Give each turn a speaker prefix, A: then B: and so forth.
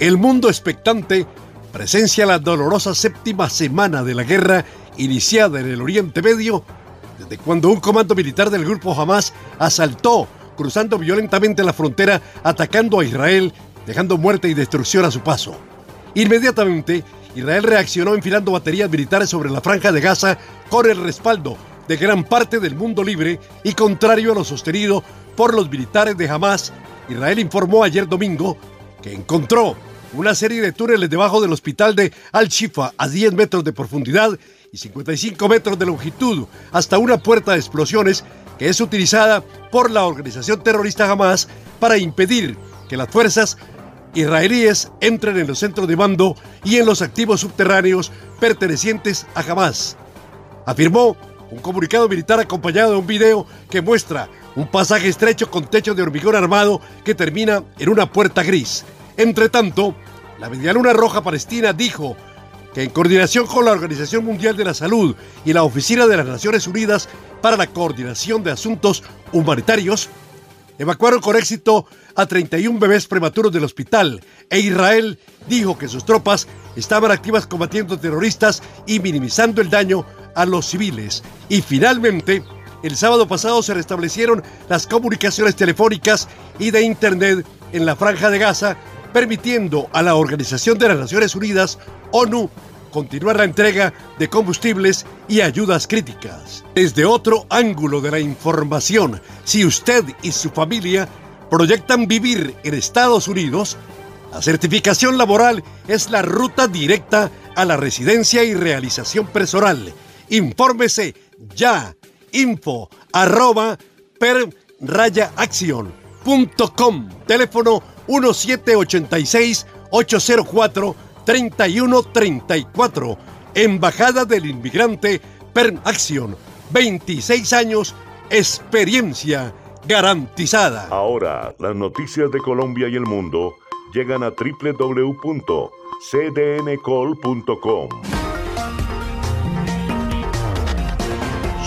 A: El mundo expectante presencia la dolorosa séptima semana de la guerra iniciada en el Oriente Medio, desde cuando un comando militar del grupo Hamas asaltó, cruzando violentamente la frontera, atacando a Israel, dejando muerte y destrucción a su paso. Inmediatamente, Israel reaccionó enfilando baterías militares sobre la franja de Gaza con el respaldo de gran parte del mundo libre y contrario a lo sostenido por los militares de Hamas, Israel informó ayer domingo que encontró una serie de túneles debajo del hospital de Al-Shifa a 10 metros de profundidad y 55 metros de longitud hasta una puerta de explosiones que es utilizada por la organización terrorista Hamas para impedir que las fuerzas israelíes entren en los centros de mando y en los activos subterráneos pertenecientes a Hamas. Afirmó un comunicado militar acompañado de un video que muestra un pasaje estrecho con techo de hormigón armado que termina en una puerta gris. Entre tanto, la Medialuna Roja Palestina dijo que en coordinación con la Organización Mundial de la Salud y la Oficina de las Naciones Unidas para la Coordinación de Asuntos Humanitarios, evacuaron con éxito a 31 bebés prematuros del hospital e Israel dijo que sus tropas estaban activas combatiendo terroristas y minimizando el daño a los civiles. Y finalmente, el sábado pasado se restablecieron las comunicaciones telefónicas y de Internet en la franja de Gaza, permitiendo a la Organización de las Naciones Unidas, ONU, continuar la entrega de combustibles y ayudas críticas. Desde otro ángulo de la información, si usted y su familia proyectan vivir en Estados Unidos, la certificación laboral es la ruta directa a la residencia y realización personal. Infórmese ya. Info arroba per raya acción Teléfono 1786 804 3134. Embajada del Inmigrante per Acción. 26 años, experiencia garantizada.
B: Ahora, las noticias de Colombia y el mundo llegan a www.cdncol.com.